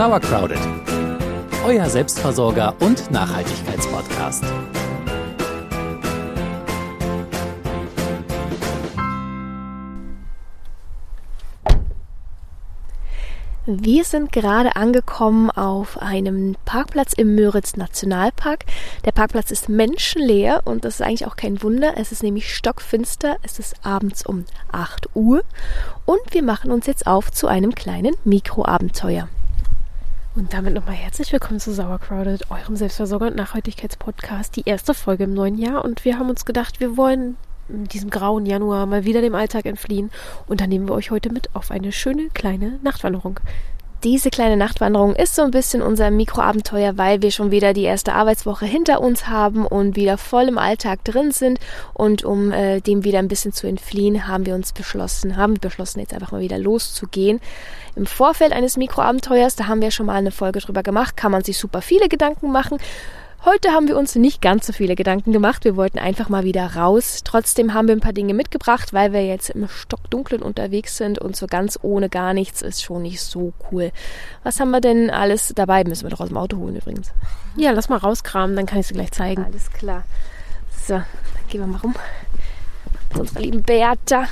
Sauercrowded, euer Selbstversorger und Nachhaltigkeitspodcast. Wir sind gerade angekommen auf einem Parkplatz im Müritz Nationalpark. Der Parkplatz ist menschenleer und das ist eigentlich auch kein Wunder. Es ist nämlich stockfinster. Es ist abends um 8 Uhr und wir machen uns jetzt auf zu einem kleinen Mikroabenteuer. Und damit nochmal herzlich willkommen zu Sauercrowded, eurem Selbstversorger- und Nachhaltigkeitspodcast, die erste Folge im neuen Jahr. Und wir haben uns gedacht, wir wollen in diesem grauen Januar mal wieder dem Alltag entfliehen. Und da nehmen wir euch heute mit auf eine schöne kleine Nachtwanderung. Diese kleine Nachtwanderung ist so ein bisschen unser Mikroabenteuer, weil wir schon wieder die erste Arbeitswoche hinter uns haben und wieder voll im Alltag drin sind. Und um äh, dem wieder ein bisschen zu entfliehen, haben wir uns beschlossen, haben beschlossen, jetzt einfach mal wieder loszugehen. Im Vorfeld eines Mikroabenteuers, da haben wir schon mal eine Folge drüber gemacht, kann man sich super viele Gedanken machen. Heute haben wir uns nicht ganz so viele Gedanken gemacht. Wir wollten einfach mal wieder raus. Trotzdem haben wir ein paar Dinge mitgebracht, weil wir jetzt im Stockdunklen unterwegs sind und so ganz ohne gar nichts ist schon nicht so cool. Was haben wir denn alles dabei? Müssen wir doch aus dem Auto holen übrigens. Ja, lass mal rauskramen, dann kann ich es dir gleich zeigen. Alles klar. So, dann gehen wir mal rum. Mit unserer lieben Beata.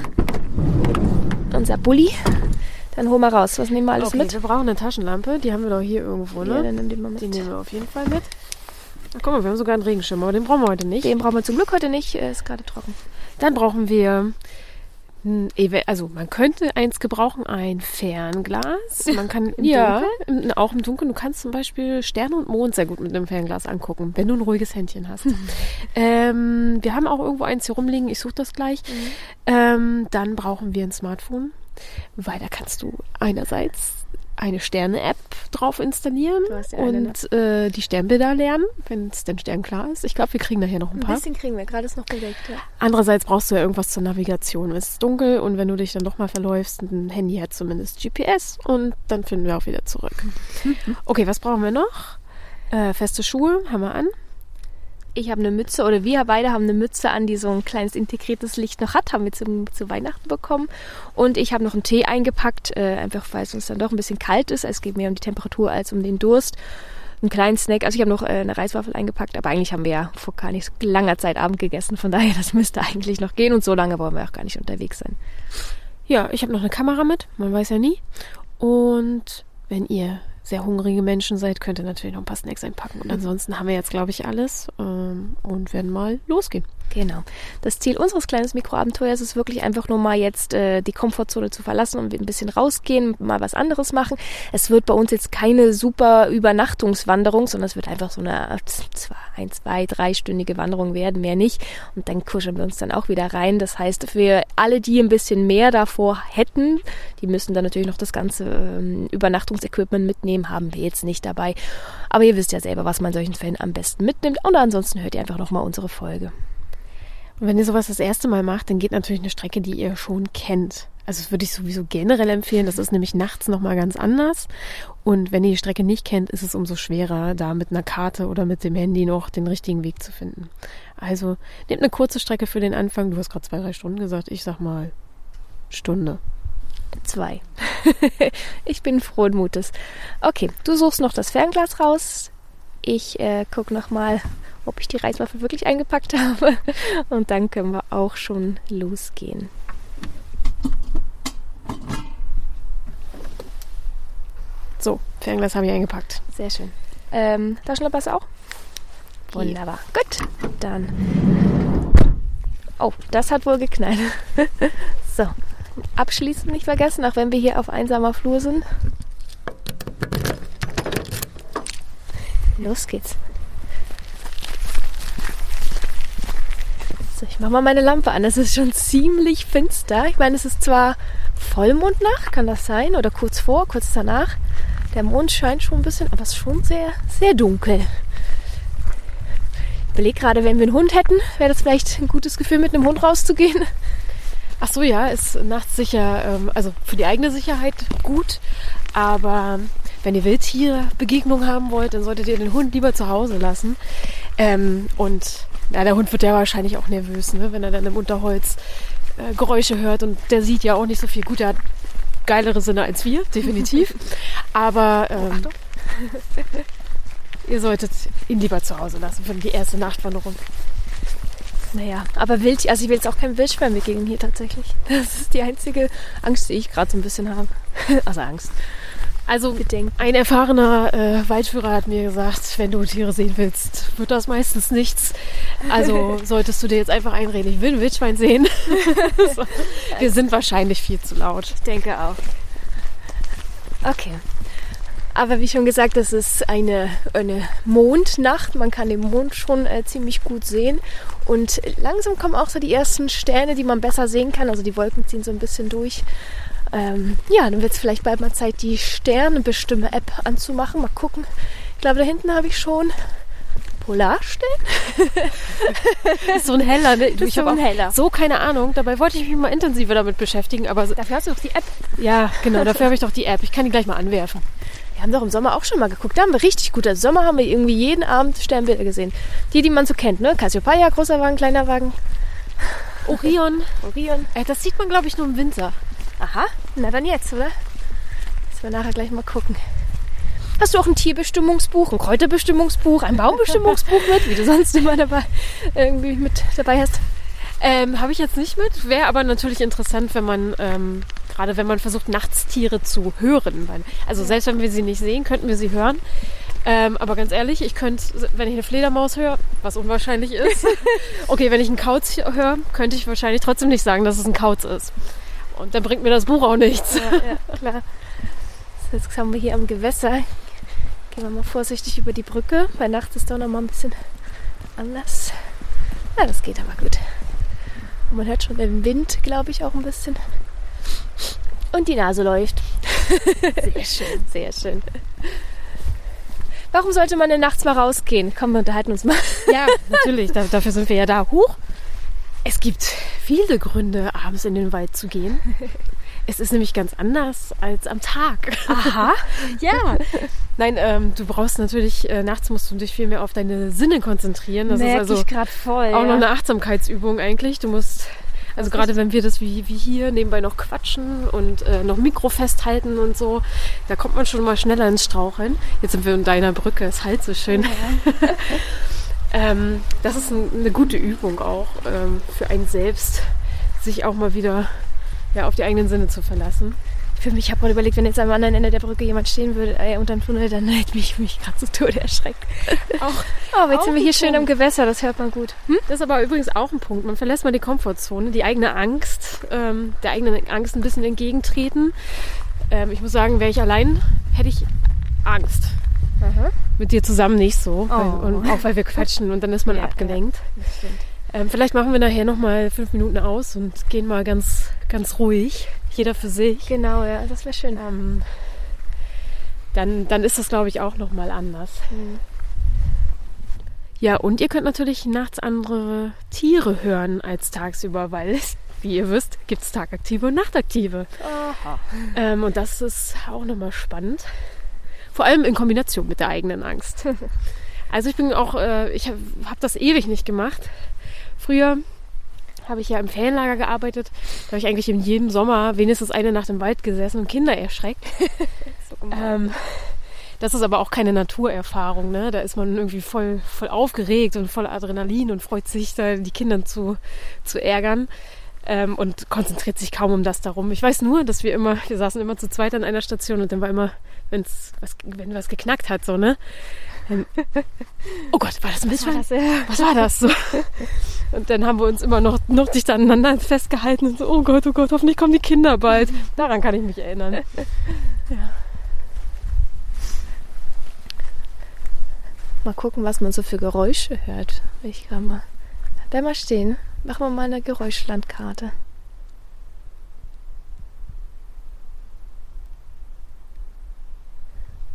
Unser Bulli. Dann holen wir raus. Was nehmen wir alles okay, mit? wir brauchen eine Taschenlampe. Die haben wir doch hier irgendwo, ne? Ja, dann nimm die mal mit. Die nehmen wir auf jeden Fall mit. Ach, guck mal, wir haben sogar einen Regenschirm, aber den brauchen wir heute nicht. Den brauchen wir zum Glück heute nicht. Ist gerade trocken. Dann brauchen wir, also man könnte eins gebrauchen, ein Fernglas. Man kann im Ja. Dunkeln, auch im Dunkeln, du kannst zum Beispiel Sterne und Mond sehr gut mit einem Fernglas angucken, wenn du ein ruhiges Händchen hast. ähm, wir haben auch irgendwo eins hier rumliegen, ich suche das gleich. Ähm, dann brauchen wir ein Smartphone, weil da kannst du einerseits eine Sterne-App drauf installieren ja ne? und äh, die Sternbilder lernen, wenn es denn sternklar ist. Ich glaube, wir kriegen nachher noch ein Ein paar. bisschen kriegen wir. Gerade ist noch bedeckt. Ja. Andererseits brauchst du ja irgendwas zur Navigation. Es ist dunkel und wenn du dich dann doch mal verläufst, ein Handy hat zumindest GPS und dann finden wir auch wieder zurück. Okay, was brauchen wir noch? Äh, feste Schuhe haben wir an. Ich habe eine Mütze oder wir beide haben eine Mütze an, die so ein kleines integriertes Licht noch hat, haben wir zum, zu Weihnachten bekommen. Und ich habe noch einen Tee eingepackt, äh, einfach weil es uns dann doch ein bisschen kalt ist. Es geht mehr um die Temperatur als um den Durst. Einen kleinen Snack, also ich habe noch äh, eine Reiswaffel eingepackt, aber eigentlich haben wir ja vor gar nicht langer Zeit Abend gegessen, von daher das müsste eigentlich noch gehen und so lange wollen wir auch gar nicht unterwegs sein. Ja, ich habe noch eine Kamera mit, man weiß ja nie. Und wenn ihr sehr hungrige Menschen seid, könnt ihr natürlich noch ein paar Snacks einpacken. Und ansonsten haben wir jetzt, glaube ich, alles ähm, und werden mal losgehen. Genau. Das Ziel unseres kleinen Mikroabenteuers ist wirklich einfach nur mal jetzt äh, die Komfortzone zu verlassen und ein bisschen rausgehen, mal was anderes machen. Es wird bei uns jetzt keine super Übernachtungswanderung, sondern es wird einfach so eine zwei, ein, zwei, dreistündige Wanderung werden, mehr nicht. Und dann kuscheln wir uns dann auch wieder rein. Das heißt, für alle, die ein bisschen mehr davor hätten, die müssen dann natürlich noch das ganze ähm, Übernachtungsequipment mitnehmen, haben wir jetzt nicht dabei. Aber ihr wisst ja selber, was man in solchen Fällen am besten mitnimmt. Und ansonsten hört ihr einfach nochmal unsere Folge. Und wenn ihr sowas das erste Mal macht, dann geht natürlich eine Strecke, die ihr schon kennt. Also das würde ich sowieso generell empfehlen. Das ist nämlich nachts nochmal ganz anders. Und wenn ihr die Strecke nicht kennt, ist es umso schwerer, da mit einer Karte oder mit dem Handy noch den richtigen Weg zu finden. Also nehmt eine kurze Strecke für den Anfang. Du hast gerade zwei, drei Stunden gesagt. Ich sag mal Stunde. Zwei. ich bin frohen Mutes. Okay, du suchst noch das Fernglas raus. Ich äh, gucke nochmal, ob ich die Reiswaffe wirklich eingepackt habe. Und dann können wir auch schon losgehen. So, Fernglas habe ich eingepackt. Sehr schön. Ähm, du auch? Wunderbar. Gut, dann. Oh, das hat wohl geknallt. so, abschließend nicht vergessen, auch wenn wir hier auf einsamer Flur sind. Los geht's. Ich mache mal meine Lampe an. Es ist schon ziemlich finster. Ich meine, es ist zwar Vollmondnacht, kann das sein? Oder kurz vor, kurz danach. Der Mond scheint schon ein bisschen, aber es ist schon sehr, sehr dunkel. Ich überlege gerade, wenn wir einen Hund hätten, wäre das vielleicht ein gutes Gefühl, mit einem Hund rauszugehen. Ach so, ja, ist nachts sicher, ähm, also für die eigene Sicherheit gut. Aber wenn ihr Wildtierbegegnung haben wollt, dann solltet ihr den Hund lieber zu Hause lassen. Ähm, und ja, der Hund wird ja wahrscheinlich auch nervös, ne, wenn er dann im Unterholz äh, Geräusche hört. Und der sieht ja auch nicht so viel. Gut, er hat geilere Sinne als wir, definitiv. Aber ähm, ihr solltet ihn lieber zu Hause lassen für die erste Nachtwanderung. Naja, aber wild, also ich will jetzt auch keinem Wildschwein begegnen hier tatsächlich. Das ist die einzige Angst, die ich gerade so ein bisschen habe. Also Angst. Also Bedenken. ein erfahrener äh, Waldführer hat mir gesagt, wenn du Tiere sehen willst, wird das meistens nichts. Also solltest du dir jetzt einfach einreden, ich will ein Wildschwein sehen. so. Wir sind wahrscheinlich viel zu laut. Ich denke auch. Okay. Aber wie schon gesagt, das ist eine, eine Mondnacht. Man kann den Mond schon äh, ziemlich gut sehen. Und langsam kommen auch so die ersten Sterne, die man besser sehen kann. Also die Wolken ziehen so ein bisschen durch. Ähm, ja, dann wird es vielleicht bald mal Zeit, die Sternebestimme-App anzumachen. Mal gucken. Ich glaube, da hinten habe ich schon Polarstern. ist so ein heller, ne? Du, ist ich so habe heller. so keine Ahnung. Dabei wollte ich mich mal intensiver damit beschäftigen, aber so- Dafür hast du doch die App. ja, genau, dafür habe ich doch die App. Ich kann die gleich mal anwerfen. Wir haben doch im Sommer auch schon mal geguckt. Da haben wir richtig gut. Im Sommer haben wir irgendwie jeden Abend Sternbilder gesehen. Die, die man so kennt, ne? Cassiopeia, großer Wagen, kleiner Wagen, Orion, Orion. äh, das sieht man, glaube ich, nur im Winter. Aha, na dann jetzt, oder? Müssen wir nachher gleich mal gucken. Hast du auch ein Tierbestimmungsbuch, ein Kräuterbestimmungsbuch, ein Baumbestimmungsbuch mit, wie du sonst immer dabei irgendwie mit dabei hast? Ähm, habe ich jetzt nicht mit. Wäre aber natürlich interessant, wenn man, ähm, gerade wenn man versucht, nachts Tiere zu hören. Also selbst wenn wir sie nicht sehen, könnten wir sie hören. Ähm, aber ganz ehrlich, ich könnte, wenn ich eine Fledermaus höre, was unwahrscheinlich ist, okay, wenn ich einen Kauz höre, könnte ich wahrscheinlich trotzdem nicht sagen, dass es ein Kauz ist. Und dann bringt mir das Buch auch nichts. Ja, ja klar. So, jetzt haben wir hier am Gewässer. Gehen wir mal vorsichtig über die Brücke. Bei Nacht ist doch noch mal ein bisschen anders. Ja, das geht aber gut. Und man hört schon den Wind, glaube ich, auch ein bisschen. Und die Nase läuft. Sehr schön, sehr schön. Warum sollte man denn nachts mal rausgehen? Komm, wir unterhalten uns mal. Ja, natürlich, da, dafür sind wir ja da. Huch! Es gibt viele Gründe, abends in den Wald zu gehen. Es ist nämlich ganz anders als am Tag. Aha. Ja. Nein, ähm, du brauchst natürlich, äh, nachts musst du dich viel mehr auf deine Sinne konzentrieren. Das Merke ist also gerade voll. auch ja. noch eine Achtsamkeitsübung eigentlich. Du musst, also gerade ist- wenn wir das wie, wie hier nebenbei noch quatschen und äh, noch Mikro festhalten und so, da kommt man schon mal schneller ins Straucheln. Jetzt sind wir in deiner Brücke, es halt so schön. ähm, das ist ein, eine gute Übung auch ähm, für einen selbst, sich auch mal wieder ja, auf die eigenen Sinne zu verlassen. Für mich, ich habe gerade überlegt, wenn jetzt am anderen Ende der Brücke jemand stehen würde äh, unterm Tunnel, dann hätte mich, mich gerade zu Tode erschreckt. Auch Oh, aber jetzt Auch sind wir hier schön am Punkt. Gewässer, das hört man gut. Hm? Das ist aber übrigens auch ein Punkt. Man verlässt mal die Komfortzone, die eigene Angst, ähm, der eigenen Angst ein bisschen entgegentreten. Ähm, ich muss sagen, wäre ich allein, hätte ich Angst. Mit dir zusammen nicht so. Weil, Oh. und auch weil wir quatschen und dann ist man Ja, abgelenkt. Stimmt. Ähm, vielleicht machen wir nachher nochmal fünf Minuten aus und gehen mal ganz, ganz ruhig. Jeder für sich. Genau, ja, das wäre schön. Ähm, dann, dann ist das, glaube ich, auch nochmal anders. Hm. Ja, und ihr könnt natürlich nachts andere Tiere hören als tagsüber, weil, es, wie ihr wisst, gibt es Tagaktive und Nachtaktive. Aha. Ähm, und das ist auch nochmal spannend. Vor allem in Kombination mit der eigenen Angst. Also ich bin auch, äh, ich habe hab das ewig nicht gemacht. Früher habe ich ja im Ferienlager gearbeitet. Da habe ich eigentlich in jedem Sommer wenigstens eine Nacht im Wald gesessen und Kinder erschreckt. Ähm, das ist aber auch keine Naturerfahrung, ne? Da ist man irgendwie voll, voll aufgeregt und voll Adrenalin und freut sich, da die Kinder zu, zu ärgern. Ähm, und konzentriert sich kaum um das darum. Ich weiß nur, dass wir immer, wir saßen immer zu zweit an einer Station und dann war immer, wenn's was, wenn was geknackt hat, so, ne? Dann, oh Gott, war das ein Wildschwein? das, ja. Was war das? So. Und dann haben wir uns immer noch, noch dicht aneinander festgehalten und so, oh Gott, oh Gott, hoffentlich kommen die Kinder bald. Daran kann ich mich erinnern. Mal gucken, was man so für Geräusche hört. Ich kann mal. Bleib mal stehen. Machen wir mal eine Geräuschlandkarte.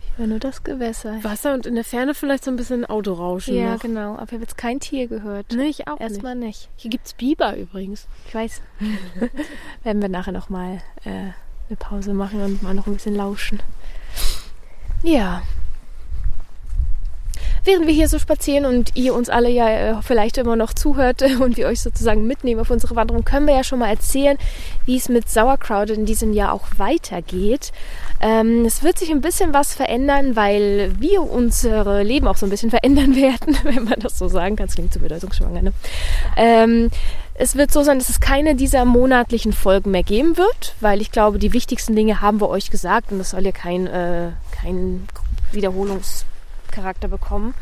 Ich höre nur das Gewässer. Wasser und in der Ferne vielleicht so ein bisschen Autorauschen Ja, noch. genau. Aber ich habe jetzt kein Tier gehört. Nee, ich auch Erstmal nicht. nicht. Hier gibt's Biber übrigens. Ich weiß. Werden wir nachher nochmal äh, eine Pause machen und mal noch ein bisschen lauschen. Ja. Während wir hier so spazieren und ihr uns alle ja äh, vielleicht immer noch zuhört und wir euch sozusagen mitnehmen auf unsere Wanderung, können wir ja schon mal erzählen, wie es mit Sauerkraut in diesem Jahr auch weitergeht. Ähm, es wird sich ein bisschen was verändern, weil wir unsere Leben auch so ein bisschen verändern werden, wenn man das so sagen kann. Das klingt zu bedeutungsschwanger, ne? Ähm, es wird so sein, dass es keine dieser monatlichen Folgen mehr geben wird, weil ich glaube, die wichtigsten Dinge haben wir euch gesagt und das soll ja kein, äh, kein Wiederholungscharakter bekommen.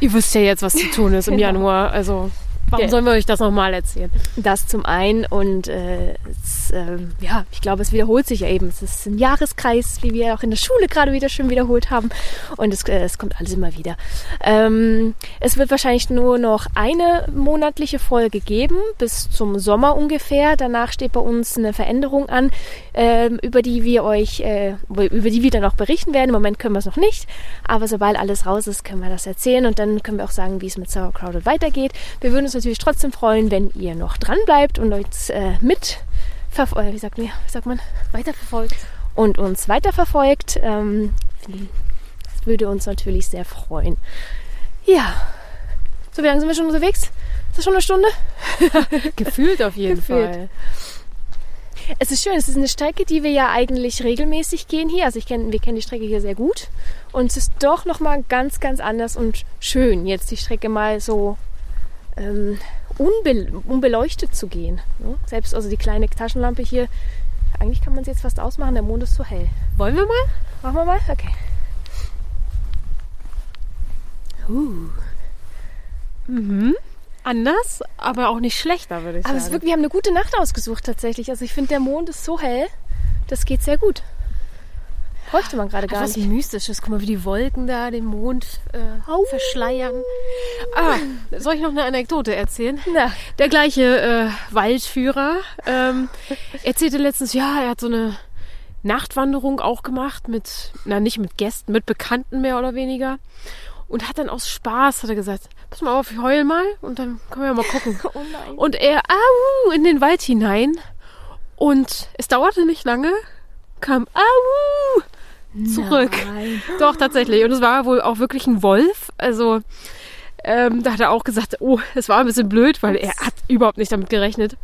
Ihr wisst ja jetzt, was zu tun ist im Genau. Januar. Also warum sollen wir euch das nochmal erzählen? Das zum einen und äh, es, ähm, ja, ich glaube, es wiederholt sich ja eben. Es ist ein Jahreskreis, wie wir auch in der Schule gerade wieder schön wiederholt haben und es, äh, es kommt alles immer wieder. Ähm, es wird wahrscheinlich nur noch eine monatliche Folge geben, bis zum Sommer ungefähr. Danach steht bei uns eine Veränderung an, ähm, über die wir euch, äh, über die wir dann auch berichten werden. Im Moment können wir es noch nicht, aber sobald alles raus ist, können wir das erzählen und dann können wir auch sagen, wie es mit Sauerkraut weitergeht. Wir würden uns natürlich trotzdem freuen, wenn ihr noch dran bleibt und uns äh, mit verfolgt, wie sagt, man, wie sagt man, Weiterverfolgt. und uns weiterverfolgt. Ähm, das würde uns natürlich sehr freuen. Ja. So, wie lange sind wir schon unterwegs? Ist das schon eine Stunde? Gefühlt auf jeden Gefühlt. Fall. Es ist schön, es ist eine Strecke, die wir ja eigentlich regelmäßig gehen hier. Also ich kenn, wir kennen die Strecke hier sehr gut. Und es ist doch nochmal ganz, ganz anders und schön, jetzt die Strecke mal so ähm, unbe unbeleuchtet zu gehen. Ne? Selbst also die kleine Taschenlampe hier, eigentlich kann man sie jetzt fast ausmachen, der Mond ist so hell. Wollen wir mal? Machen wir mal? Okay. Uh. Mhm. Anders, aber auch nicht schlechter, würde ich Aber es ist sagen. wirklich, wir haben eine gute Nacht ausgesucht tatsächlich. Also ich finde, der Mond ist so hell, das geht sehr gut. Bräuchte man gerade gar was nicht. Mystisches. Guck mal, wie die Wolken da den Mond äh, verschleiern. Ah, soll ich noch eine Anekdote erzählen? Na, Der gleiche äh, Waldführer ähm, erzählte letztens, ja, er hat so eine Nachtwanderung auch gemacht mit, na nicht mit Gästen, mit Bekannten mehr oder weniger. Und hat dann aus Spaß, hat er gesagt, pass mal auf, ich heul mal und dann können wir mal gucken. oh nein. Und er, au, in den Wald hinein. Und es dauerte nicht lange, kam, au, zurück. Nein. Doch, tatsächlich. Und es war wohl auch wirklich ein Wolf. Also, ähm, da hat er auch gesagt, oh, es war ein bisschen blöd, weil er hat überhaupt nicht damit gerechnet.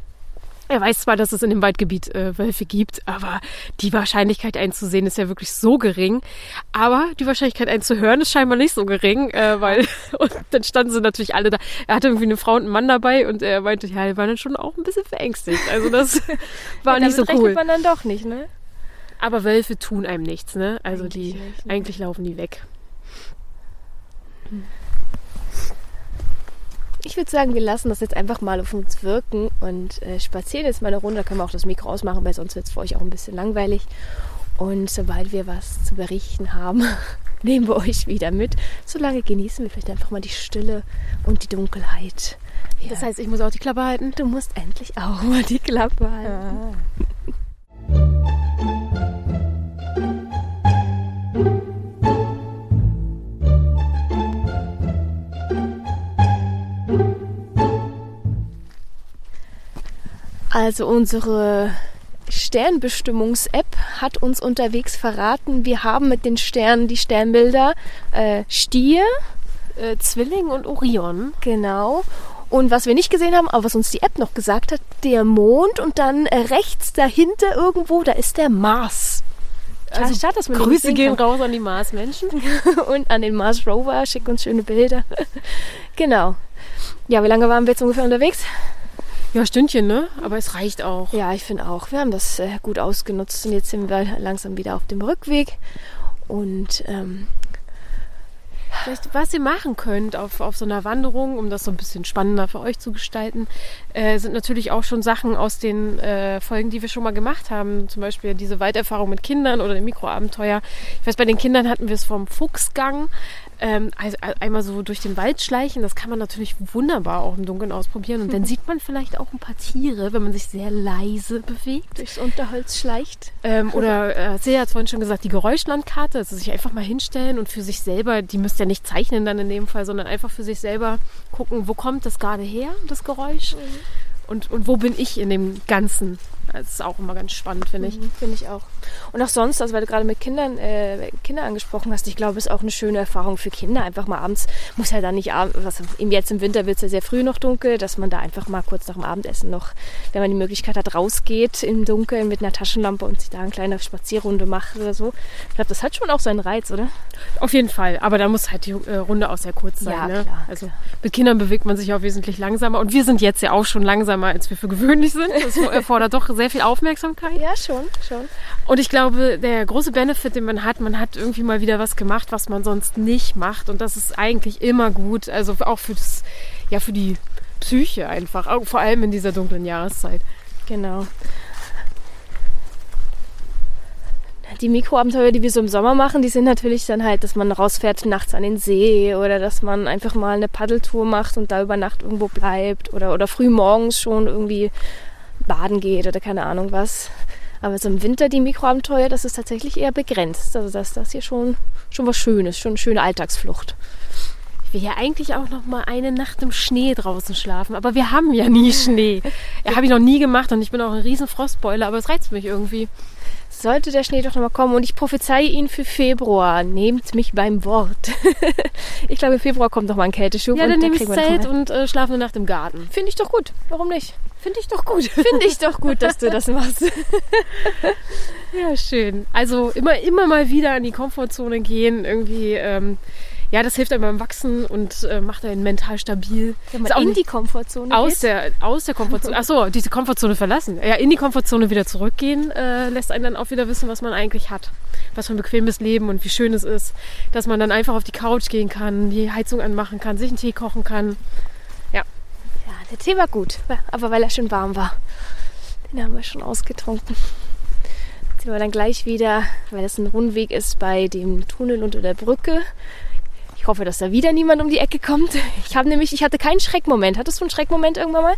Er weiß zwar, dass es in dem Waldgebiet äh, Wölfe gibt, aber die Wahrscheinlichkeit, einen zu sehen, ist ja wirklich so gering. Aber die Wahrscheinlichkeit, einen zu hören, ist scheinbar nicht so gering, äh, weil und dann standen sie natürlich alle da. Er hatte irgendwie eine Frau und einen Mann dabei und er meinte, ja, die waren dann schon auch ein bisschen verängstigt. Also das war nicht so cool. rechnet man dann doch nicht, ne? Aber Wölfe tun einem nichts, ne? Also Eigentlich die, nicht, ne? eigentlich laufen die weg. Ich würde sagen, wir lassen das jetzt einfach mal auf uns wirken und äh, spazieren jetzt mal eine Runde. Da können wir auch das Mikro ausmachen, weil sonst wird es für euch auch ein bisschen langweilig. Und sobald wir was zu berichten haben, nehmen wir euch wieder mit. Solange genießen wir vielleicht einfach mal die Stille und die Dunkelheit. Ja. Das heißt, ich muss auch die Klappe halten. du musst endlich auch mal die Klappe halten. Also unsere Sternbestimmungs-App hat uns unterwegs verraten, wir haben mit den Sternen die Sternbilder äh, Stier, Äh, Zwilling und Orion. genau. Und was wir nicht gesehen haben, aber was uns die App noch gesagt hat, der Mond und dann äh, rechts dahinter irgendwo, da ist der Mars. Also Schade, dass man Grüße gehen raus an die Marsmenschen. und an den Mars Rover, schick uns schöne Bilder. genau. Ja, wie lange waren wir jetzt ungefähr unterwegs? Ja, Stündchen, ne? Aber es reicht auch. Ja, ich finde auch. Wir haben das äh, gut ausgenutzt und jetzt sind wir langsam wieder auf dem Rückweg. Und ähm, Vielleicht, was ihr machen könnt auf, auf so einer Wanderung, um das so ein bisschen spannender für euch zu gestalten, äh, sind natürlich auch schon Sachen aus den äh, Folgen, die wir schon mal gemacht haben. Zum Beispiel diese Walderfahrung mit Kindern oder dem Mikroabenteuer. Ich weiß, bei den Kindern hatten wir es vom Fuchsgang. Ähm, also äh, einmal so durch den Wald schleichen, das kann man natürlich wunderbar auch im Dunkeln ausprobieren. Und dann sieht man vielleicht auch ein paar Tiere, wenn man sich sehr leise bewegt. durchs Unterholz schleicht. Ähm, oder äh, Silja hat vorhin schon gesagt, die Geräuschlandkarte, also sich einfach mal hinstellen und für sich selber, die müsst ihr nicht zeichnen dann in dem Fall, sondern einfach für sich selber gucken, wo kommt das gerade her, das Geräusch? Und, und wo bin ich in dem ganzen Das ist auch immer ganz spannend, finde ich. Mhm, Finde ich auch. Und auch sonst, also weil du gerade mit Kindern, äh, Kinder angesprochen hast, ich glaube, es ist auch eine schöne Erfahrung für Kinder. Einfach mal abends, muss ja dann nicht abends, was, eben jetzt im Winter wird es ja sehr früh noch dunkel, dass man da einfach mal kurz nach dem Abendessen noch, wenn man die Möglichkeit hat, rausgeht im Dunkeln mit einer Taschenlampe und sich da eine kleine Spazierrunde macht oder so. Ich glaube, das hat schon auch seinen Reiz, oder? Auf jeden Fall. Aber da muss halt die äh, Runde auch sehr kurz sein. Ja, ne? klar, also klar. mit Kindern bewegt man sich auch wesentlich langsamer. Und wir sind jetzt ja auch schon langsamer, als wir für gewöhnlich sind. Das erfordert doch sehr viel Aufmerksamkeit. Ja, schon, schon. Und ich glaube, der große Benefit, den man hat, man hat irgendwie mal wieder was gemacht, was man sonst nicht macht. Und das ist eigentlich immer gut. Also auch für das, ja, für die Psyche einfach. Auch vor allem in dieser dunklen Jahreszeit. Genau. Die Mikroabenteuer, die wir so im Sommer machen, die sind natürlich dann halt, dass man rausfährt nachts an den See oder dass man einfach mal eine Paddeltour macht und da über Nacht irgendwo bleibt oder, oder früh morgens schon irgendwie baden geht oder keine Ahnung was. Aber so im Winter die Mikroabenteuer, das ist tatsächlich eher begrenzt. Also das, das hier schon, schon was Schönes, schon eine schöne Alltagsflucht. Ich will ja eigentlich auch noch mal eine Nacht im Schnee draußen schlafen, aber wir haben ja nie Schnee. Ja, habe ich noch nie gemacht und ich bin auch ein riesen Frostbeule, aber es reizt mich irgendwie. Sollte der Schnee doch nochmal kommen und ich prophezeie ihn für Februar. Nehmt mich beim Wort. ich glaube, im Februar kommt noch mal ein Kälteschub. Ja, und dann da nehme ich noch Zelt mal- und äh, schlafe eine Nacht im Garten. Finde ich doch gut. Warum nicht? Finde ich doch gut. Finde ich doch gut, dass du das machst. Ja, schön. Also immer, immer mal wieder an die Komfortzone gehen, irgendwie, ähm, ja, das hilft einem beim Wachsen und äh, macht einen mental stabil. Wenn man in die Komfortzone aus geht. der, aus der Komfortzone, achso, diese Komfortzone verlassen. Ja, in die Komfortzone wieder zurückgehen, äh, lässt einen dann auch wieder wissen, was man eigentlich hat. Was für ein bequemes Leben und wie schön es ist, dass man dann einfach auf die Couch gehen kann, die Heizung anmachen kann, sich einen Tee kochen kann. Der Tee war gut, aber weil er schon warm war. Den haben wir schon ausgetrunken. Jetzt sind wir dann gleich wieder, weil es ein Rundweg ist, bei dem Tunnel unter der Brücke. Ich hoffe, dass da wieder niemand um die Ecke kommt. Ich habe nämlich, ich hatte keinen Schreckmoment. Hattest du einen Schreckmoment irgendwann mal?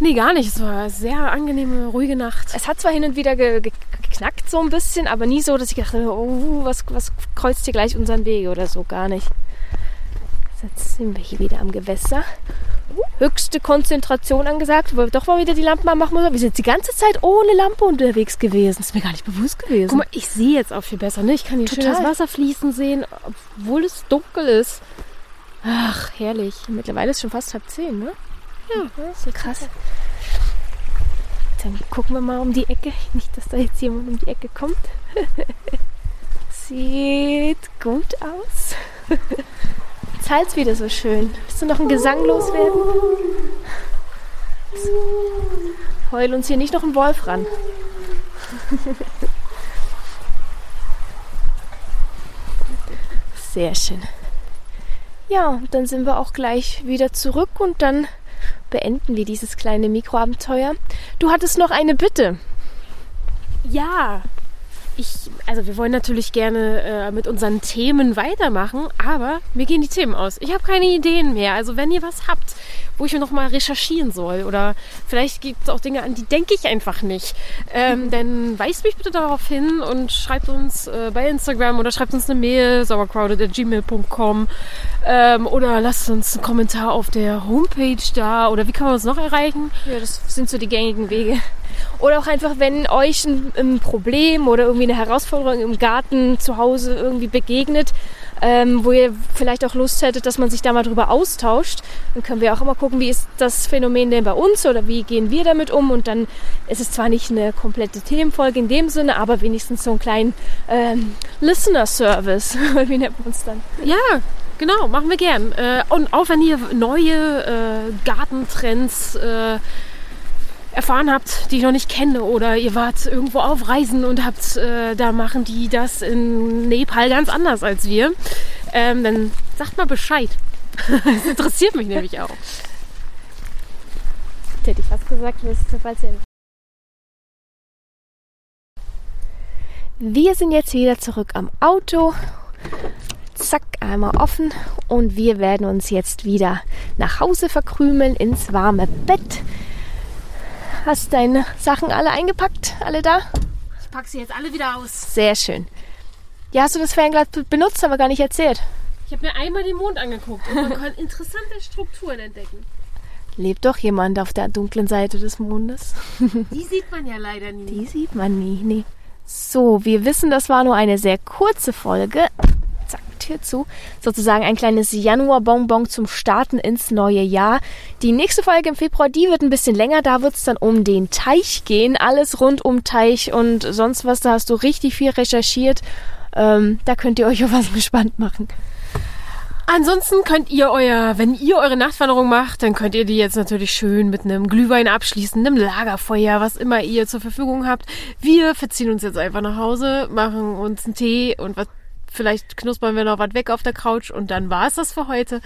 Nee, gar nicht. Es war eine sehr angenehme, ruhige Nacht. Es hat zwar hin und wieder ge ge geknackt so ein bisschen, aber nie so, dass ich gedacht habe, oh, was, was kreuzt hier gleich unseren Weg oder so, gar nicht. Jetzt sind wir hier wieder am Gewässer. Höchste Konzentration angesagt, weil wir doch mal wieder die Lampen anmachen müssen. Wir sind die ganze Zeit ohne Lampe unterwegs gewesen. Das ist mir gar nicht bewusst gewesen. Guck mal, ich sehe jetzt auch viel besser. Ne? Ich kann hier schön Total. das Wasser fließen sehen, obwohl es dunkel ist. Ach, herrlich. Mittlerweile ist schon fast halb zehn, ne? Ja, Das ist so krass. Dann gucken wir mal um die Ecke. Nicht, dass da jetzt jemand um die Ecke kommt. Sieht gut aus. Jetzt wieder so schön. Willst du noch einen Gesang loswerden? Heul uns hier nicht noch ein Wolf ran. Sehr schön. Ja, dann sind wir auch gleich wieder zurück und dann beenden wir dieses kleine Mikroabenteuer. Du hattest noch eine Bitte. Ja, ich, also wir wollen natürlich gerne äh, mit unseren Themen weitermachen, aber mir gehen die Themen aus. Ich habe keine Ideen mehr. Also wenn ihr was habt, wo ich noch mal recherchieren soll oder vielleicht gibt es auch Dinge an, die denke ich einfach nicht, ähm, dann weist mich bitte darauf hin und schreibt uns äh, bei Instagram oder schreibt uns eine Mail, sauercrowded.gmail.com ähm, oder lasst uns einen Kommentar auf der Homepage da oder wie kann man uns noch erreichen? Ja, das sind so die gängigen Wege. Oder auch einfach, wenn euch ein, ein Problem oder irgendwie eine Herausforderung im Garten zu Hause irgendwie begegnet, ähm, wo ihr vielleicht auch Lust hättet, dass man sich da mal drüber austauscht, dann können wir auch immer gucken, wie ist das Phänomen denn bei uns oder wie gehen wir damit um. Und dann ist es zwar nicht eine komplette Themenfolge in dem Sinne, aber wenigstens so einen kleinen ähm, Listener-Service. wie nennt man uns dann? Ja, genau, machen wir gern. Äh, und auch wenn ihr neue äh, Gartentrends äh, erfahren habt, die ich noch nicht kenne, oder ihr wart irgendwo auf Reisen und habt, äh, da machen die das in Nepal ganz anders als wir, ähm, dann sagt mal Bescheid. das interessiert mich nämlich auch. Hätte ich fast gesagt, bald selber. Wir sind jetzt wieder zurück am Auto. Zack, einmal offen. Und wir werden uns jetzt wieder nach Hause verkrümeln ins warme Bett. Hast deine Sachen alle eingepackt? Alle da? Ich packe sie jetzt alle wieder aus. Sehr schön. Ja, hast du das Fernglas be- benutzt, aber gar nicht erzählt. Ich habe mir einmal den Mond angeguckt und man kann interessante Strukturen entdecken. lebt doch jemand auf der dunklen Seite des Mondes. Die sieht man ja leider nie. Die sieht man nie, nee. So, wir wissen, das war nur eine sehr kurze Folge. Zack, Tür zu. Sozusagen ein kleines Januar-Bonbon zum Starten ins neue Jahr. Die nächste Folge im Februar, die wird ein bisschen länger. Da wird es dann um den Teich gehen. Alles rund um Teich und sonst was. Da hast du richtig viel recherchiert. Ähm, da könnt ihr euch auf was gespannt machen. Ansonsten könnt ihr euer, wenn ihr eure Nachtwanderung macht, dann könnt ihr die jetzt natürlich schön mit einem Glühwein abschließen, einem Lagerfeuer, was immer ihr zur Verfügung habt. Wir verziehen uns jetzt einfach nach Hause, machen uns einen Tee und was, vielleicht knuspern wir noch was weg auf der Couch und dann war es das für heute.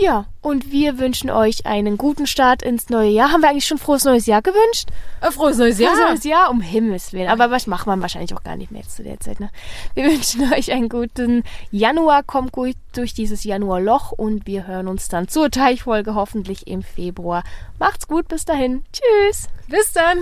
Ja, und wir wünschen euch einen guten Start ins neue Jahr. Haben wir eigentlich schon frohes neues Jahr gewünscht? Ein frohes neues Jahr. Frohes neues Jahr, um Himmels Willen. Aber was macht man wahrscheinlich auch gar nicht mehr jetzt zu der Zeit. Ne? Wir wünschen euch einen guten Januar. Kommt gut durch dieses Januarloch und wir hören uns dann zur Teichfolge hoffentlich im Februar. Macht's gut, bis dahin. Tschüss. Bis dann.